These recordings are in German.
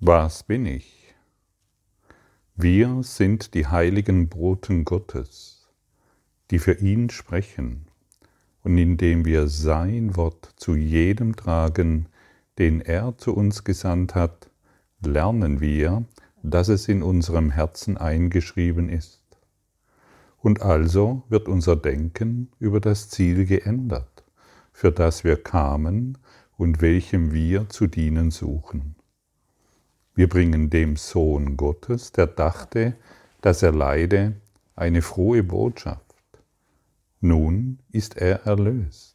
Was bin ich? Wir sind die heiligen Boten Gottes, die für ihn sprechen und indem wir sein Wort zu jedem tragen, den er zu uns gesandt hat, lernen wir, dass es in unserem Herzen eingeschrieben ist. Und also wird unser Denken über das Ziel geändert, für das wir kamen und welchem wir zu dienen suchen. Wir bringen dem Sohn Gottes, der dachte, dass er leide, eine frohe Botschaft. Nun ist er erlöst.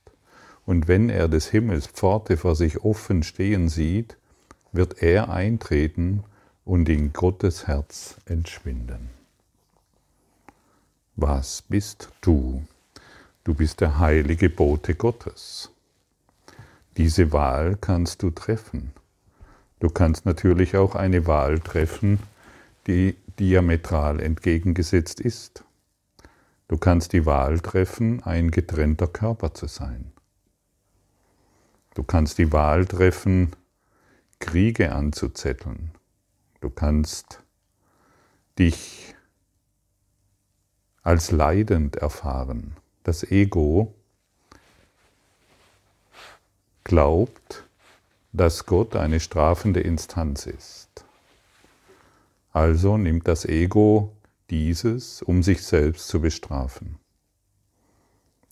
Und wenn er des Himmels Pforte vor sich offen stehen sieht, wird er eintreten und in Gottes Herz entschwinden. Was bist du? Du bist der heilige Bote Gottes. Diese Wahl kannst du treffen. Du kannst natürlich auch eine Wahl treffen, die diametral entgegengesetzt ist. Du kannst die Wahl treffen, ein getrennter Körper zu sein. Du kannst die Wahl treffen, Kriege anzuzetteln. Du kannst dich als leidend erfahren. Das Ego glaubt, dass Gott eine strafende Instanz ist. Also nimmt das Ego dieses, um sich selbst zu bestrafen.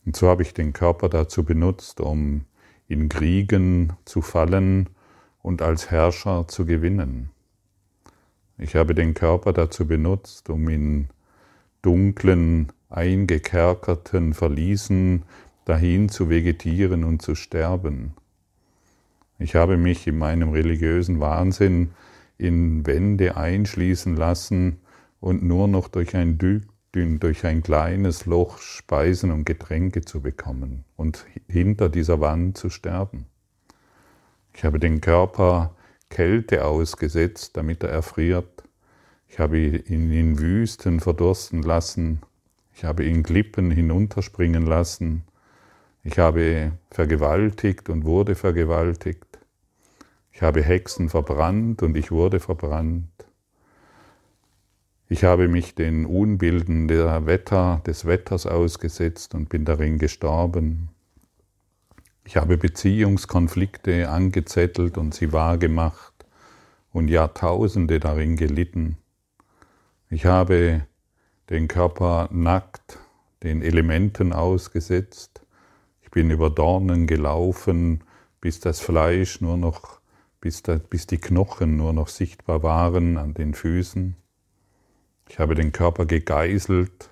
Und so habe ich den Körper dazu benutzt, um in Kriegen zu fallen und als Herrscher zu gewinnen. Ich habe den Körper dazu benutzt, um in dunklen, eingekerkerten Verliesen dahin zu vegetieren und zu sterben. Ich habe mich in meinem religiösen Wahnsinn in Wände einschließen lassen und nur noch durch ein, durch ein kleines Loch Speisen und Getränke zu bekommen und hinter dieser Wand zu sterben. Ich habe den Körper Kälte ausgesetzt, damit er erfriert. Ich habe ihn in Wüsten verdursten lassen. Ich habe ihn Klippen hinunterspringen lassen. Ich habe vergewaltigt und wurde vergewaltigt. Ich habe Hexen verbrannt und ich wurde verbrannt. Ich habe mich den Unbilden der Wetter, des Wetters ausgesetzt und bin darin gestorben. Ich habe Beziehungskonflikte angezettelt und sie wahrgemacht und Jahrtausende darin gelitten. Ich habe den Körper nackt den Elementen ausgesetzt. Ich bin über Dornen gelaufen, bis das Fleisch nur noch, bis, da, bis die Knochen nur noch sichtbar waren an den Füßen. Ich habe den Körper gegeißelt,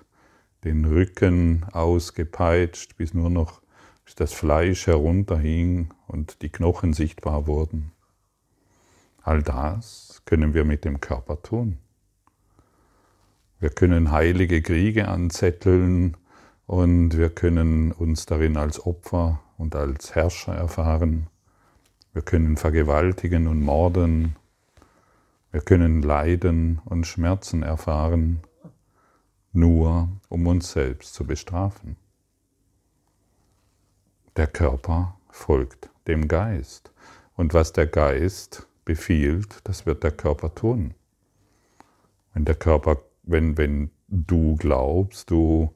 den Rücken ausgepeitscht, bis nur noch bis das Fleisch herunterhing und die Knochen sichtbar wurden. All das können wir mit dem Körper tun. Wir können heilige Kriege anzetteln und wir können uns darin als Opfer und als Herrscher erfahren. Wir können vergewaltigen und morden. Wir können Leiden und Schmerzen erfahren, nur um uns selbst zu bestrafen. Der Körper folgt dem Geist. Und was der Geist befiehlt, das wird der Körper tun. Wenn der Körper, wenn, wenn du glaubst, du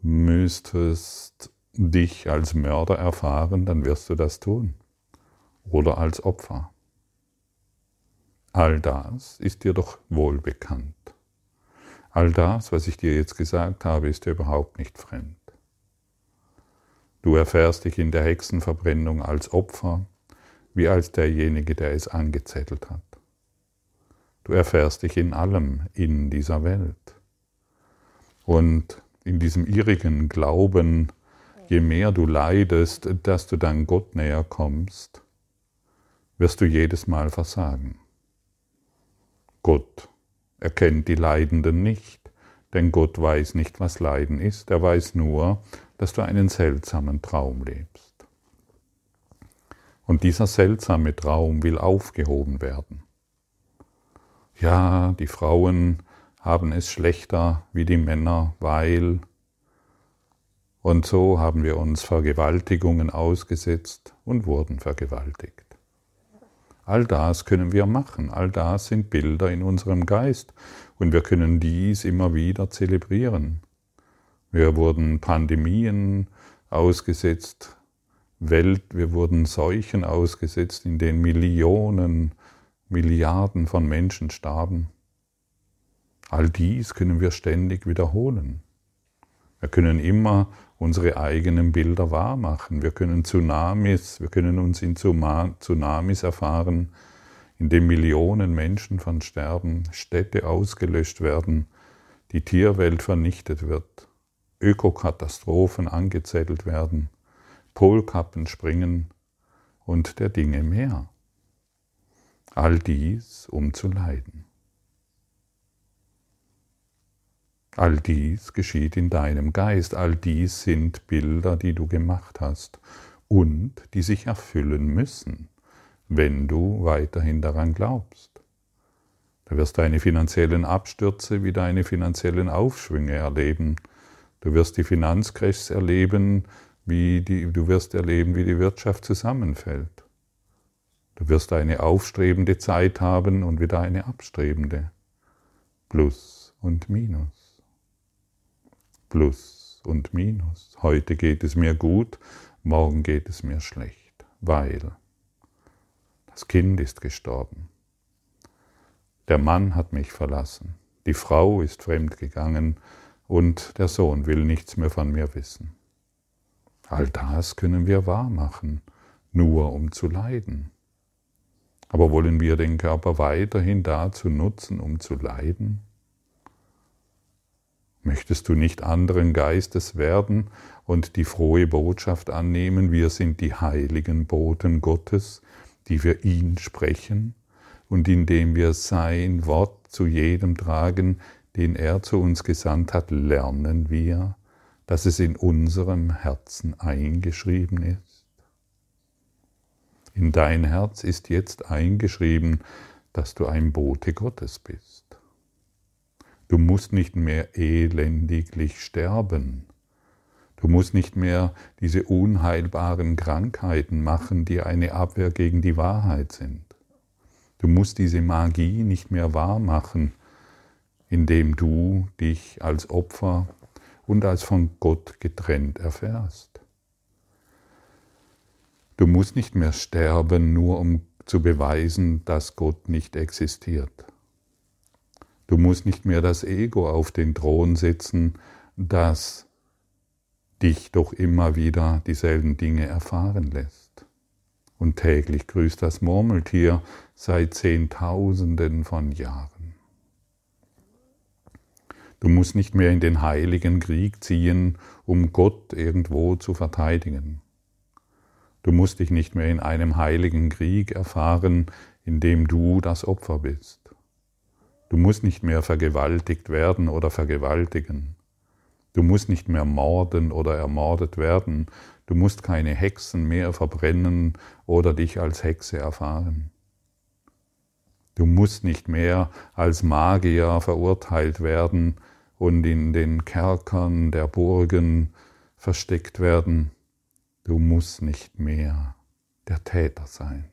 müsstest dich als Mörder erfahren, dann wirst du das tun. Oder als Opfer. All das ist dir doch wohl bekannt. All das, was ich dir jetzt gesagt habe, ist dir überhaupt nicht fremd. Du erfährst dich in der Hexenverbrennung als Opfer, wie als derjenige, der es angezettelt hat. Du erfährst dich in allem in dieser Welt. Und in diesem irrigen Glauben, je mehr du leidest, dass du dann Gott näher kommst, wirst du jedes Mal versagen. Gott erkennt die Leidenden nicht, denn Gott weiß nicht, was Leiden ist, er weiß nur, dass du einen seltsamen Traum lebst. Und dieser seltsame Traum will aufgehoben werden. Ja, die Frauen haben es schlechter wie die Männer, weil und so haben wir uns Vergewaltigungen ausgesetzt und wurden vergewaltigt. All das können wir machen, all das sind Bilder in unserem Geist und wir können dies immer wieder zelebrieren. Wir wurden Pandemien ausgesetzt, Welt, wir wurden Seuchen ausgesetzt, in denen Millionen, Milliarden von Menschen starben. All dies können wir ständig wiederholen. Wir können immer unsere eigenen Bilder wahrmachen. Wir können Tsunamis, wir können uns in Tsunamis erfahren, in denen Millionen Menschen von sterben, Städte ausgelöscht werden, die Tierwelt vernichtet wird, Ökokatastrophen angezettelt werden, Polkappen springen und der Dinge mehr. All dies, um zu leiden. All dies geschieht in deinem Geist, all dies sind Bilder, die du gemacht hast und die sich erfüllen müssen, wenn du weiterhin daran glaubst. Du wirst deine finanziellen Abstürze wie deine finanziellen Aufschwünge erleben. Du wirst die Finanzcrashs erleben, wie die, du wirst erleben, wie die Wirtschaft zusammenfällt. Du wirst eine aufstrebende Zeit haben und wieder eine abstrebende. Plus und Minus. Plus und Minus. Heute geht es mir gut, morgen geht es mir schlecht, weil das Kind ist gestorben. Der Mann hat mich verlassen, die Frau ist fremdgegangen und der Sohn will nichts mehr von mir wissen. All das können wir wahrmachen, nur um zu leiden. Aber wollen wir den Körper weiterhin dazu nutzen, um zu leiden? Möchtest du nicht anderen Geistes werden und die frohe Botschaft annehmen, wir sind die heiligen Boten Gottes, die wir ihn sprechen und indem wir sein Wort zu jedem tragen, den er zu uns gesandt hat, lernen wir, dass es in unserem Herzen eingeschrieben ist? In dein Herz ist jetzt eingeschrieben, dass du ein Bote Gottes bist. Du musst nicht mehr elendiglich sterben. Du musst nicht mehr diese unheilbaren Krankheiten machen, die eine Abwehr gegen die Wahrheit sind. Du musst diese Magie nicht mehr wahr machen, indem du dich als Opfer und als von Gott getrennt erfährst. Du musst nicht mehr sterben, nur um zu beweisen, dass Gott nicht existiert. Du musst nicht mehr das Ego auf den Thron setzen, das dich doch immer wieder dieselben Dinge erfahren lässt. Und täglich grüßt das Murmeltier seit Zehntausenden von Jahren. Du musst nicht mehr in den heiligen Krieg ziehen, um Gott irgendwo zu verteidigen. Du musst dich nicht mehr in einem heiligen Krieg erfahren, in dem du das Opfer bist. Du musst nicht mehr vergewaltigt werden oder vergewaltigen. Du musst nicht mehr morden oder ermordet werden. Du musst keine Hexen mehr verbrennen oder dich als Hexe erfahren. Du musst nicht mehr als Magier verurteilt werden und in den Kerkern der Burgen versteckt werden. Du musst nicht mehr der Täter sein.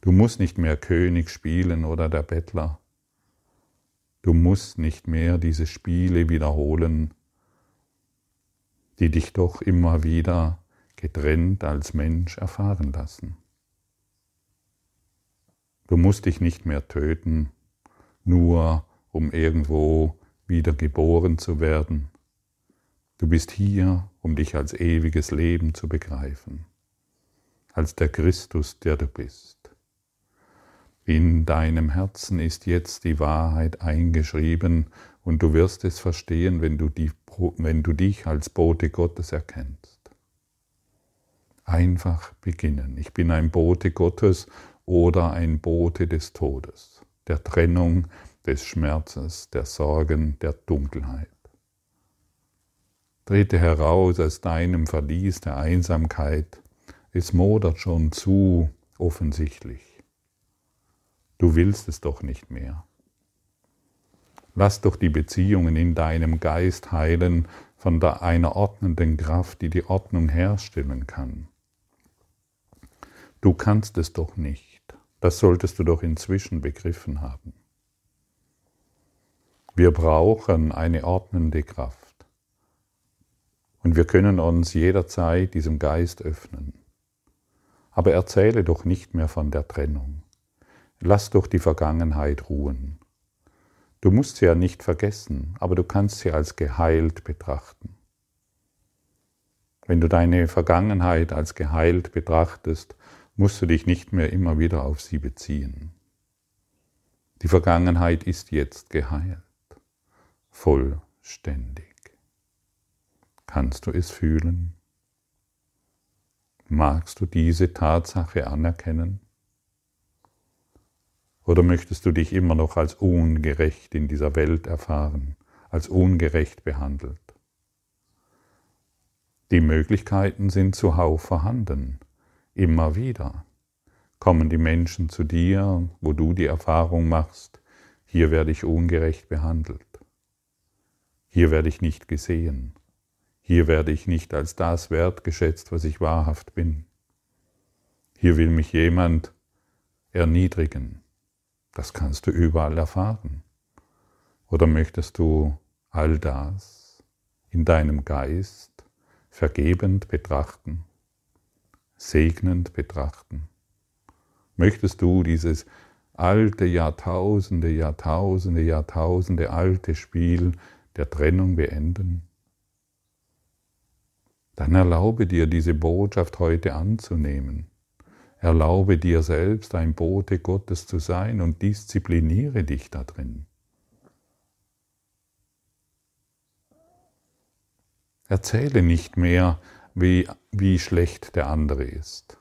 Du musst nicht mehr König spielen oder der Bettler. Du musst nicht mehr diese Spiele wiederholen, die dich doch immer wieder getrennt als Mensch erfahren lassen. Du musst dich nicht mehr töten, nur um irgendwo wieder geboren zu werden. Du bist hier, um dich als ewiges Leben zu begreifen, als der Christus, der du bist. In deinem Herzen ist jetzt die Wahrheit eingeschrieben und du wirst es verstehen, wenn du, die, wenn du dich als Bote Gottes erkennst. Einfach beginnen. Ich bin ein Bote Gottes oder ein Bote des Todes, der Trennung, des Schmerzes, der Sorgen, der Dunkelheit. Trete heraus aus deinem Verlies der Einsamkeit, es modert schon zu offensichtlich. Du willst es doch nicht mehr. Lass doch die Beziehungen in deinem Geist heilen von einer ordnenden Kraft, die die Ordnung herstellen kann. Du kannst es doch nicht. Das solltest du doch inzwischen begriffen haben. Wir brauchen eine ordnende Kraft. Und wir können uns jederzeit diesem Geist öffnen. Aber erzähle doch nicht mehr von der Trennung. Lass doch die Vergangenheit ruhen. Du musst sie ja nicht vergessen, aber du kannst sie als geheilt betrachten. Wenn du deine Vergangenheit als geheilt betrachtest, musst du dich nicht mehr immer wieder auf sie beziehen. Die Vergangenheit ist jetzt geheilt, vollständig. Kannst du es fühlen? Magst du diese Tatsache anerkennen? Oder möchtest du dich immer noch als ungerecht in dieser Welt erfahren, als ungerecht behandelt? Die Möglichkeiten sind zuhauf vorhanden. Immer wieder kommen die Menschen zu dir, wo du die Erfahrung machst, hier werde ich ungerecht behandelt. Hier werde ich nicht gesehen. Hier werde ich nicht als das wertgeschätzt, was ich wahrhaft bin. Hier will mich jemand erniedrigen. Das kannst du überall erfahren. Oder möchtest du all das in deinem Geist vergebend betrachten, segnend betrachten? Möchtest du dieses alte Jahrtausende, Jahrtausende, Jahrtausende alte Spiel der Trennung beenden? Dann erlaube dir diese Botschaft heute anzunehmen. Erlaube dir selbst ein Bote Gottes zu sein und diszipliniere dich da drin. Erzähle nicht mehr, wie, wie schlecht der andere ist.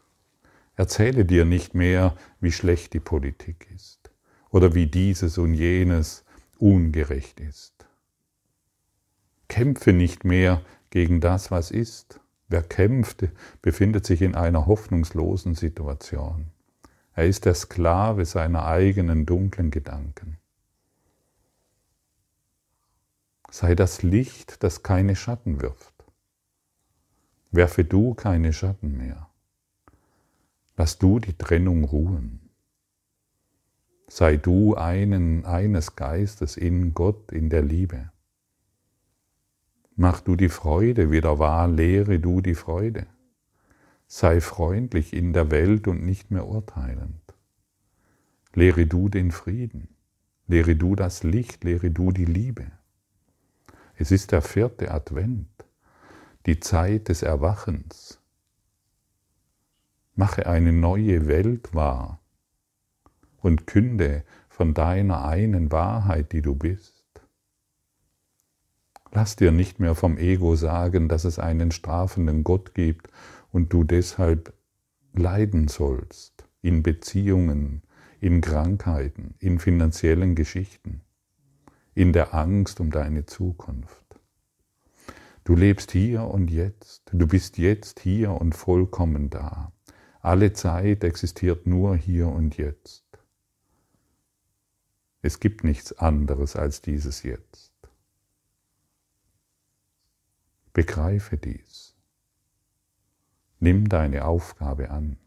Erzähle dir nicht mehr, wie schlecht die Politik ist oder wie dieses und jenes ungerecht ist. Kämpfe nicht mehr gegen das, was ist. Wer kämpft, befindet sich in einer hoffnungslosen Situation. Er ist der Sklave seiner eigenen dunklen Gedanken. Sei das Licht, das keine Schatten wirft. Werfe du keine Schatten mehr. Lass du die Trennung ruhen. Sei du einen, eines Geistes in Gott, in der Liebe. Mach du die Freude wieder wahr, lehre du die Freude. Sei freundlich in der Welt und nicht mehr urteilend. Lehre du den Frieden. Lehre du das Licht, lehre du die Liebe. Es ist der vierte Advent, die Zeit des Erwachens. Mache eine neue Welt wahr und künde von deiner einen Wahrheit, die du bist. Lass dir nicht mehr vom Ego sagen, dass es einen strafenden Gott gibt und du deshalb leiden sollst in Beziehungen, in Krankheiten, in finanziellen Geschichten in der Angst um deine Zukunft. Du lebst hier und jetzt, du bist jetzt hier und vollkommen da. Alle Zeit existiert nur hier und jetzt. Es gibt nichts anderes als dieses Jetzt. Begreife dies. Nimm deine Aufgabe an.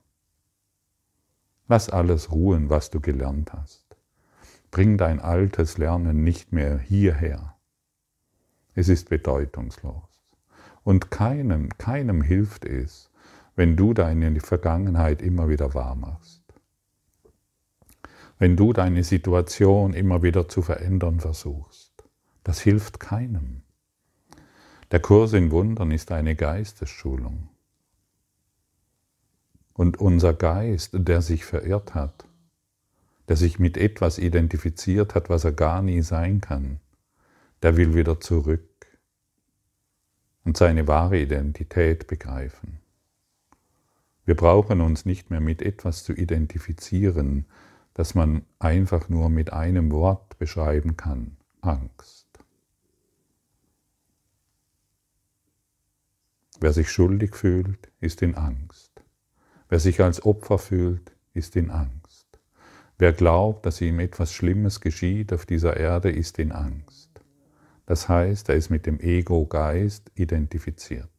Lass alles ruhen, was du gelernt hast. Bring dein altes Lernen nicht mehr hierher. Es ist bedeutungslos. Und keinem, keinem hilft es, wenn du deine Vergangenheit immer wieder wahr machst. Wenn du deine Situation immer wieder zu verändern versuchst. Das hilft keinem. Der Kurs in Wundern ist eine Geistesschulung. Und unser Geist, der sich verirrt hat, der sich mit etwas identifiziert hat, was er gar nie sein kann, der will wieder zurück und seine wahre Identität begreifen. Wir brauchen uns nicht mehr mit etwas zu identifizieren, das man einfach nur mit einem Wort beschreiben kann, Angst. Wer sich schuldig fühlt, ist in Angst. Wer sich als Opfer fühlt, ist in Angst. Wer glaubt, dass ihm etwas Schlimmes geschieht auf dieser Erde, ist in Angst. Das heißt, er ist mit dem Ego-Geist identifiziert.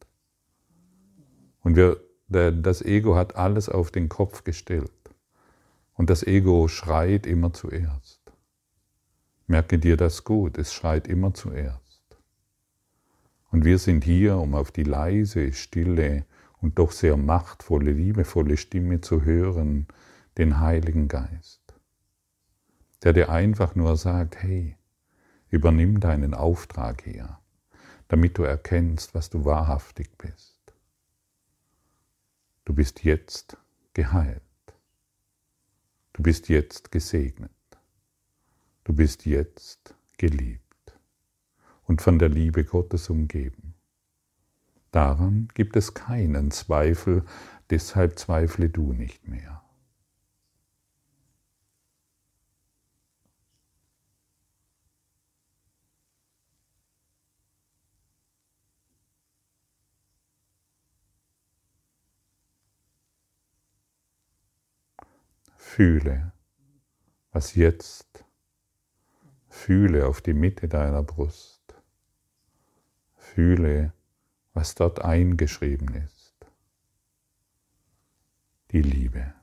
Und wir, das Ego hat alles auf den Kopf gestellt. Und das Ego schreit immer zuerst. Merke dir das gut, es schreit immer zuerst. Und wir sind hier, um auf die leise, stille und doch sehr machtvolle, liebevolle Stimme zu hören, den Heiligen Geist, der dir einfach nur sagt, hey, übernimm deinen Auftrag hier, damit du erkennst, was du wahrhaftig bist. Du bist jetzt geheilt. Du bist jetzt gesegnet. Du bist jetzt geliebt und von der Liebe Gottes umgeben. Daran gibt es keinen Zweifel, deshalb zweifle du nicht mehr. Fühle, was jetzt, fühle auf die Mitte deiner Brust, fühle, was dort eingeschrieben ist, die Liebe.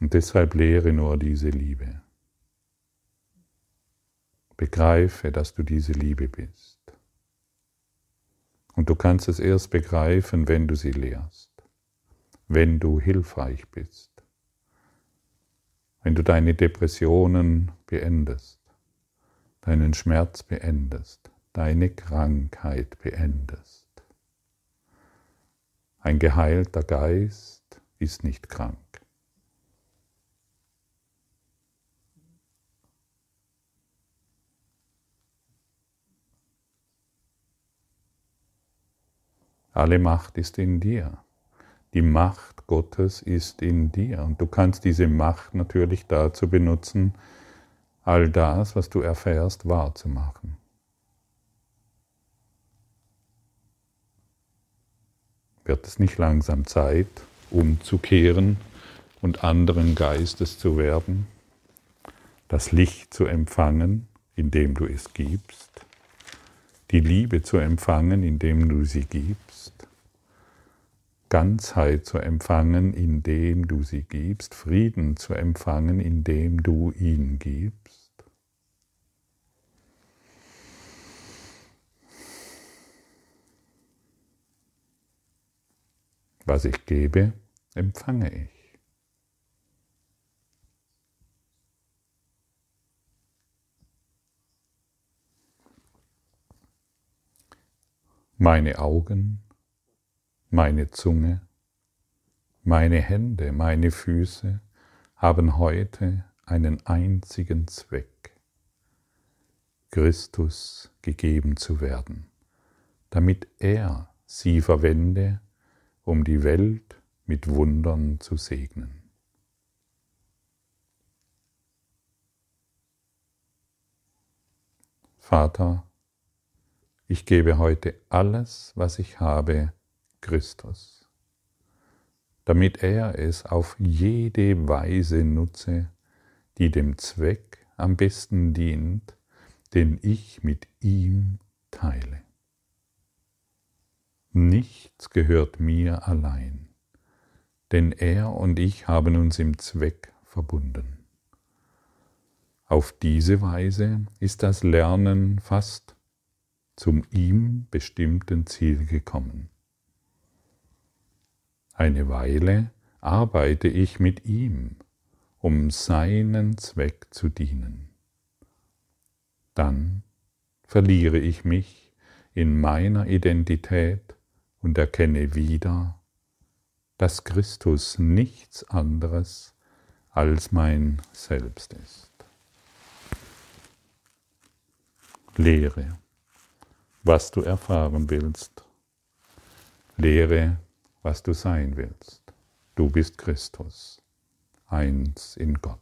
Und deshalb lehre nur diese Liebe. Begreife, dass du diese Liebe bist. Und du kannst es erst begreifen, wenn du sie lehrst, wenn du hilfreich bist, wenn du deine Depressionen beendest, deinen Schmerz beendest, deine Krankheit beendest. Ein geheilter Geist ist nicht krank. Alle Macht ist in dir. Die Macht Gottes ist in dir. Und du kannst diese Macht natürlich dazu benutzen, all das, was du erfährst, wahrzumachen. Wird es nicht langsam Zeit, umzukehren und anderen Geistes zu werden, das Licht zu empfangen, indem du es gibst? die Liebe zu empfangen, indem du sie gibst, Ganzheit zu empfangen, indem du sie gibst, Frieden zu empfangen, indem du ihn gibst. Was ich gebe, empfange ich. meine Augen, meine Zunge, meine Hände, meine Füße haben heute einen einzigen Zweck, Christus gegeben zu werden, damit er sie verwende, um die Welt mit Wundern zu segnen. Vater, ich gebe heute alles, was ich habe, Christus, damit er es auf jede Weise nutze, die dem Zweck am besten dient, den ich mit ihm teile. Nichts gehört mir allein, denn er und ich haben uns im Zweck verbunden. Auf diese Weise ist das Lernen fast zum ihm bestimmten Ziel gekommen. Eine Weile arbeite ich mit ihm, um seinen Zweck zu dienen. Dann verliere ich mich in meiner Identität und erkenne wieder, dass Christus nichts anderes als mein Selbst ist. Lehre was du erfahren willst. Lehre, was du sein willst. Du bist Christus, eins in Gott.